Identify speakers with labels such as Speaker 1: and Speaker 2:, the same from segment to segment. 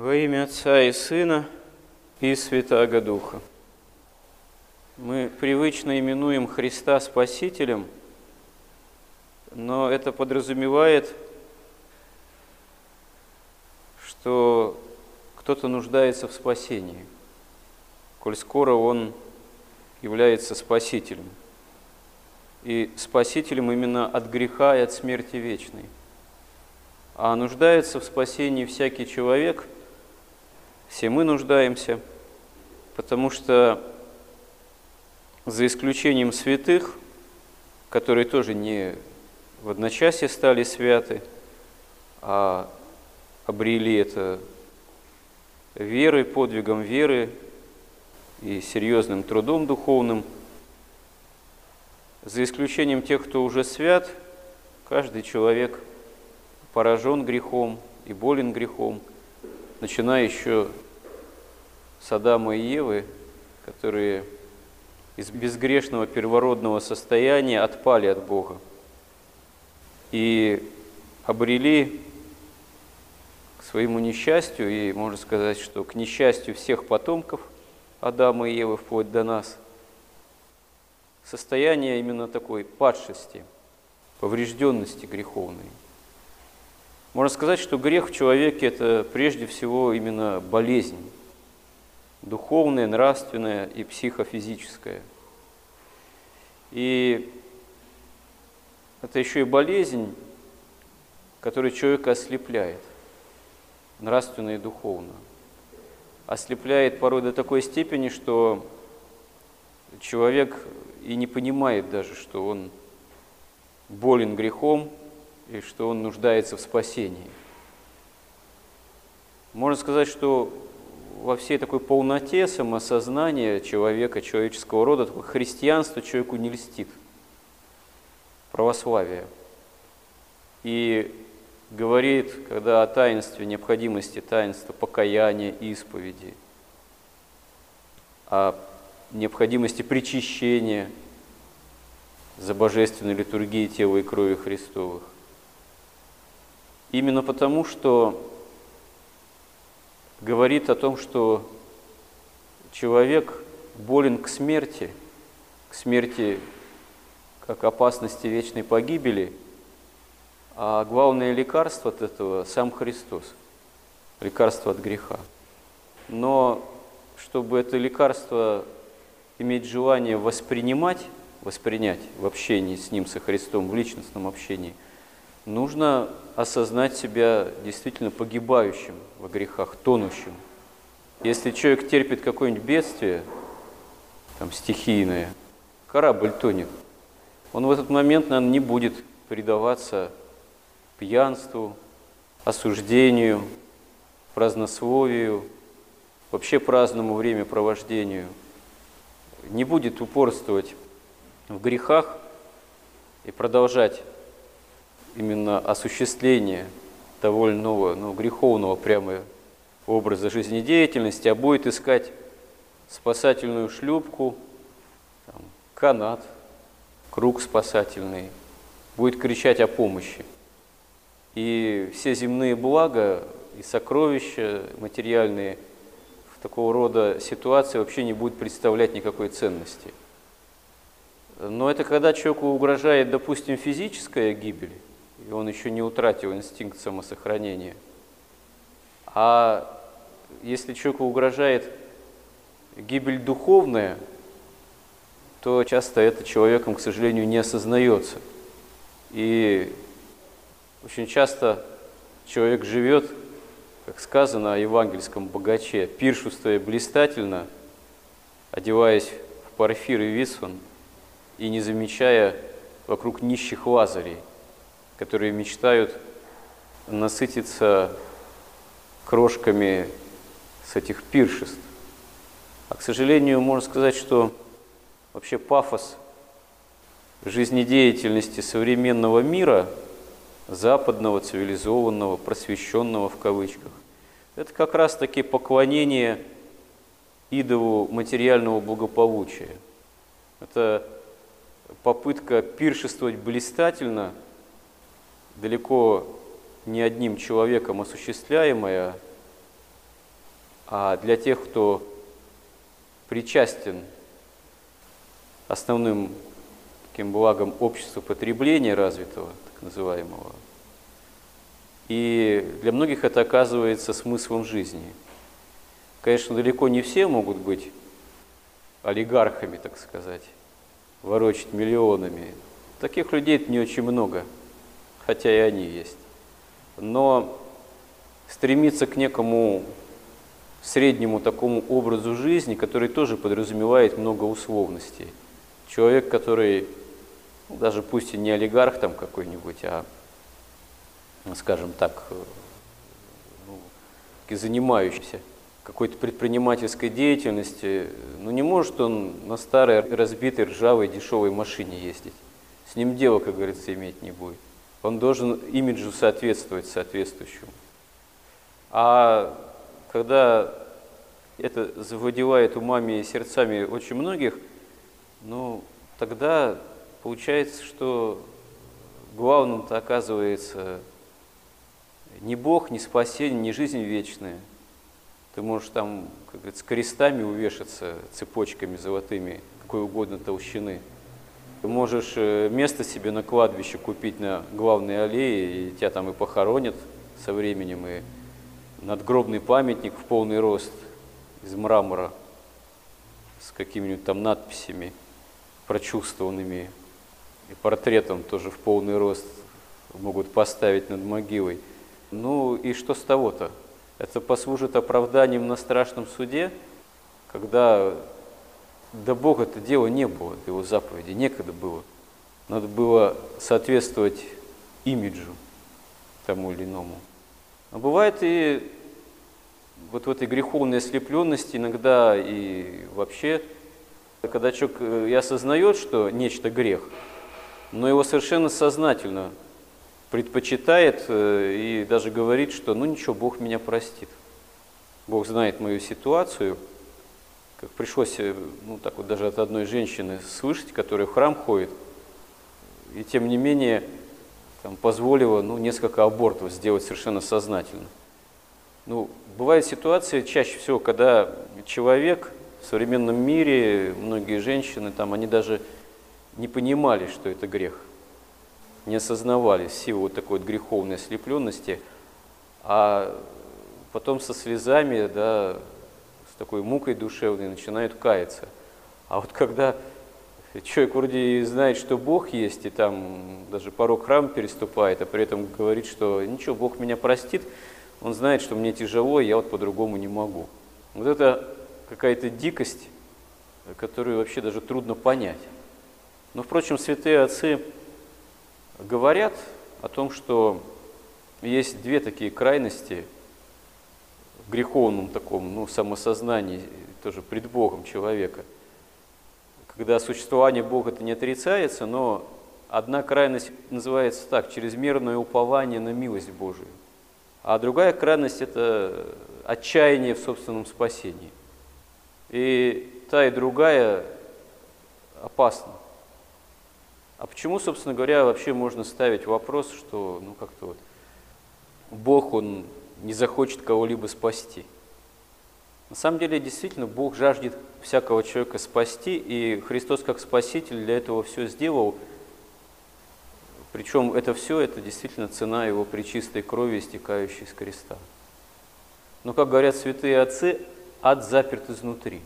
Speaker 1: Во имя Отца и Сына и Святаго Духа. Мы привычно именуем Христа Спасителем, но это подразумевает, что кто-то нуждается в спасении, коль скоро он является Спасителем. И Спасителем именно от греха и от смерти вечной. А нуждается в спасении всякий человек – все мы нуждаемся, потому что за исключением святых, которые тоже не в одночасье стали святы, а обрели это верой, подвигом веры и серьезным трудом духовным. За исключением тех, кто уже свят, каждый человек поражен грехом и болен грехом, начиная еще с Адама и Евы, которые из безгрешного первородного состояния отпали от Бога и обрели к своему несчастью, и можно сказать, что к несчастью всех потомков Адама и Евы вплоть до нас, состояние именно такой падшести, поврежденности греховной. Можно сказать, что грех в человеке – это прежде всего именно болезнь, духовное, нравственное и психофизическое. И это еще и болезнь, которая человека ослепляет, нравственно и духовно. Ослепляет порой до такой степени, что человек и не понимает даже, что он болен грехом и что он нуждается в спасении. Можно сказать, что во всей такой полноте самосознания человека, человеческого рода, такое христианство человеку не льстит. Православие. И говорит, когда о таинстве, необходимости таинства, покаяния, исповеди, о необходимости причащения за божественной литургией тела и крови Христовых. Именно потому, что говорит о том, что человек болен к смерти, к смерти как опасности вечной погибели, а главное лекарство от этого – сам Христос, лекарство от греха. Но чтобы это лекарство иметь желание воспринимать, воспринять в общении с Ним, со Христом, в личностном общении – нужно осознать себя действительно погибающим во грехах, тонущим. Если человек терпит какое-нибудь бедствие, там стихийное, корабль тонет, он в этот момент, наверное, не будет предаваться пьянству, осуждению, празднословию, вообще праздному времяпровождению, не будет упорствовать в грехах и продолжать именно осуществление довольно ну, греховного прямо образа жизнедеятельности, а будет искать спасательную шлюпку, там, канат, круг спасательный, будет кричать о помощи. И все земные блага и сокровища материальные в такого рода ситуации вообще не будут представлять никакой ценности. Но это когда человеку угрожает, допустим, физическая гибель, и он еще не утратил инстинкт самосохранения. А если человеку угрожает гибель духовная, то часто это человеком, к сожалению, не осознается. И очень часто человек живет, как сказано о евангельском богаче, пиршествуя блистательно, одеваясь в парфир и висван, и не замечая вокруг нищих лазарей – которые мечтают насытиться крошками с этих пиршеств. А, к сожалению, можно сказать, что вообще пафос жизнедеятельности современного мира, западного, цивилизованного, просвещенного в кавычках, это как раз-таки поклонение идолу материального благополучия. Это попытка пиршествовать блистательно – далеко не одним человеком осуществляемая, А для тех, кто причастен основным таким благом общества потребления развитого, так называемого, и для многих это оказывается смыслом жизни. Конечно, далеко не все могут быть олигархами, так сказать, ворочать миллионами. Таких людей не очень много, хотя и они есть. Но стремиться к некому среднему такому образу жизни, который тоже подразумевает много условностей. Человек, который, ну, даже пусть и не олигарх там какой-нибудь, а, скажем так, э, ну, занимающийся какой-то предпринимательской деятельности, ну не может он на старой разбитой ржавой дешевой машине ездить. С ним дело, как говорится, иметь не будет. Он должен имиджу соответствовать соответствующему. А когда это завладевает умами и сердцами очень многих, ну, тогда получается, что главным-то оказывается не Бог, не спасение, не жизнь вечная. Ты можешь там, как говорится, крестами увешаться, цепочками золотыми, какой угодно толщины. Ты можешь э, место себе на кладбище купить на главной аллее, и тебя там и похоронят со временем, и надгробный памятник в полный рост из мрамора с какими-нибудь там надписями прочувствованными, и портретом тоже в полный рост могут поставить над могилой. Ну и что с того-то? Это послужит оправданием на страшном суде, когда до Бога это дело не было, до его заповеди, некогда было. Надо было соответствовать имиджу тому или иному. Но бывает и вот в этой греховной ослепленности иногда и вообще, когда человек э, и осознает, что нечто грех, но его совершенно сознательно предпочитает э, и даже говорит, что ну ничего, Бог меня простит. Бог знает мою ситуацию. Как пришлось, э, ну так вот даже от одной женщины слышать, которая в храм ходит, и тем не менее там, позволила ну, несколько абортов сделать совершенно сознательно. Ну, бывает ситуация чаще всего, когда человек в современном мире, многие женщины, там, они даже не понимали, что это грех, не осознавали силу вот такой вот греховной ослепленности, а потом со слезами, да, такой мукой душевной начинают каяться. А вот когда человек вроде знает, что Бог есть, и там даже порог храма переступает, а при этом говорит, что ничего, Бог меня простит, он знает, что мне тяжело, и я вот по-другому не могу. Вот это какая-то дикость, которую вообще даже трудно понять. Но, впрочем, святые отцы говорят о том, что есть две такие крайности греховном таком ну, самосознании, тоже пред Богом человека – когда существование Бога это не отрицается, но одна крайность называется так, чрезмерное упование на милость Божию. А другая крайность – это отчаяние в собственном спасении. И та и другая опасна. А почему, собственно говоря, вообще можно ставить вопрос, что ну как-то вот Бог, Он не захочет кого-либо спасти? На самом деле, действительно, Бог жаждет всякого человека спасти, и Христос как Спаситель для этого все сделал. Причем это все, это действительно цена Его причистой крови, истекающей с креста. Но, как говорят святые отцы, ад заперт изнутри.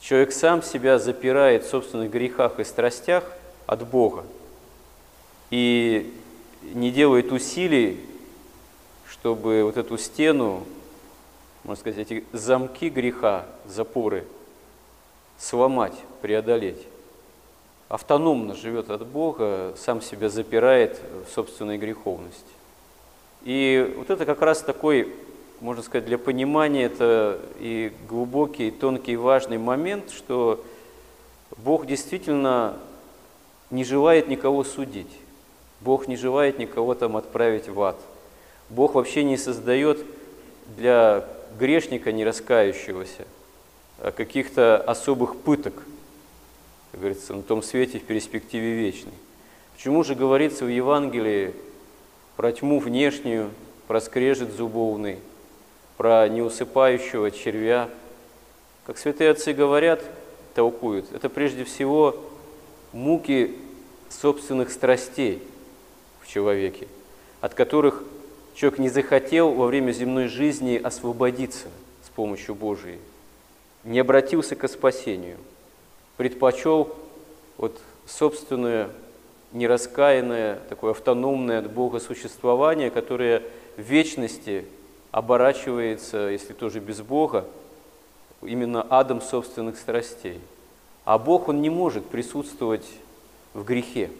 Speaker 1: Человек сам себя запирает в собственных грехах и страстях от Бога и не делает усилий, чтобы вот эту стену можно сказать, эти замки греха, запоры сломать, преодолеть. Автономно живет от Бога, сам себя запирает в собственной греховности. И вот это как раз такой, можно сказать, для понимания, это и глубокий, и тонкий, и важный момент, что Бог действительно не желает никого судить. Бог не желает никого там отправить в ад. Бог вообще не создает для грешника, не раскающегося, а каких-то особых пыток, как говорится, на том свете в перспективе вечной. Почему же говорится в Евангелии про тьму внешнюю, про скрежет зубовный, про неусыпающего червя. Как святые отцы говорят, толкуют, это прежде всего муки собственных страстей в человеке, от которых человек не захотел во время земной жизни освободиться с помощью Божией, не обратился к спасению, предпочел вот собственное нераскаянное, такое автономное от Бога существование, которое в вечности оборачивается, если тоже без Бога, именно адом собственных страстей. А Бог, Он не может присутствовать в грехе.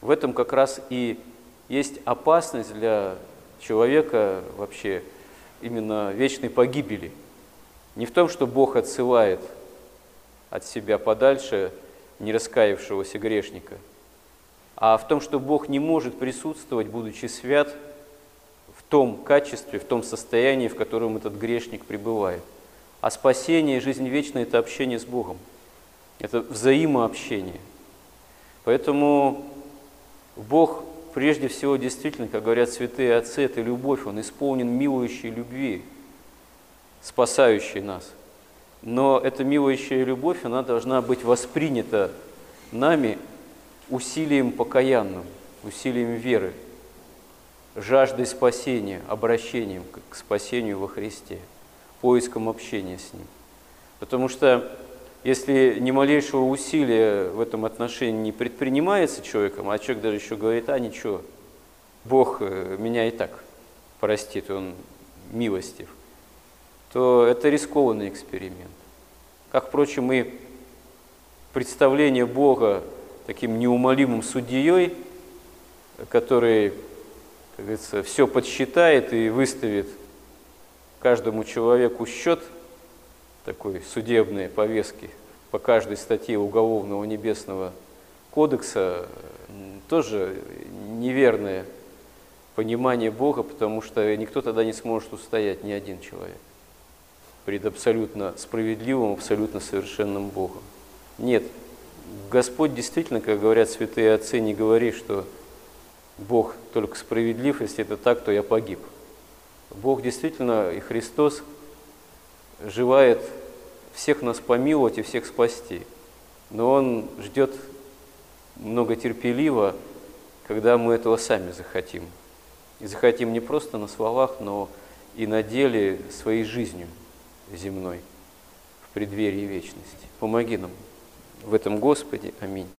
Speaker 1: В этом как раз и есть опасность для человека вообще именно вечной погибели. Не в том, что Бог отсылает от себя подальше нераскаявшегося грешника, а в том, что Бог не может присутствовать, будучи свят, в том качестве, в том состоянии, в котором этот грешник пребывает. А спасение и жизнь вечная – это общение с Богом, это взаимообщение. Поэтому Бог прежде всего действительно, как говорят святые отцы, это любовь, Он исполнен милующей любви, спасающей нас. Но эта милующая любовь, она должна быть воспринята нами усилием покаянным, усилием веры, жаждой спасения, обращением к спасению во Христе, поиском общения с Ним. Потому что если ни малейшего усилия в этом отношении не предпринимается человеком, а человек даже еще говорит, а ничего, Бог э, меня и так простит, Он милостив, то это рискованный эксперимент. Как, впрочем, и представление Бога таким неумолимым судьей, который, как говорится, все подсчитает и выставит каждому человеку счет такой судебной повестки по каждой статье Уголовного Небесного кодекса, тоже неверное понимание Бога, потому что никто тогда не сможет устоять, ни один человек, перед абсолютно справедливым, абсолютно совершенным Богом. Нет, Господь действительно, как говорят святые отцы, не говори, что Бог только справедлив, если это так, то я погиб. Бог действительно и Христос желает всех нас помиловать и всех спасти. Но Он ждет многотерпеливо, когда мы этого сами захотим. И захотим не просто на словах, но и на деле своей жизнью земной в преддверии вечности. Помоги нам в этом Господе. Аминь.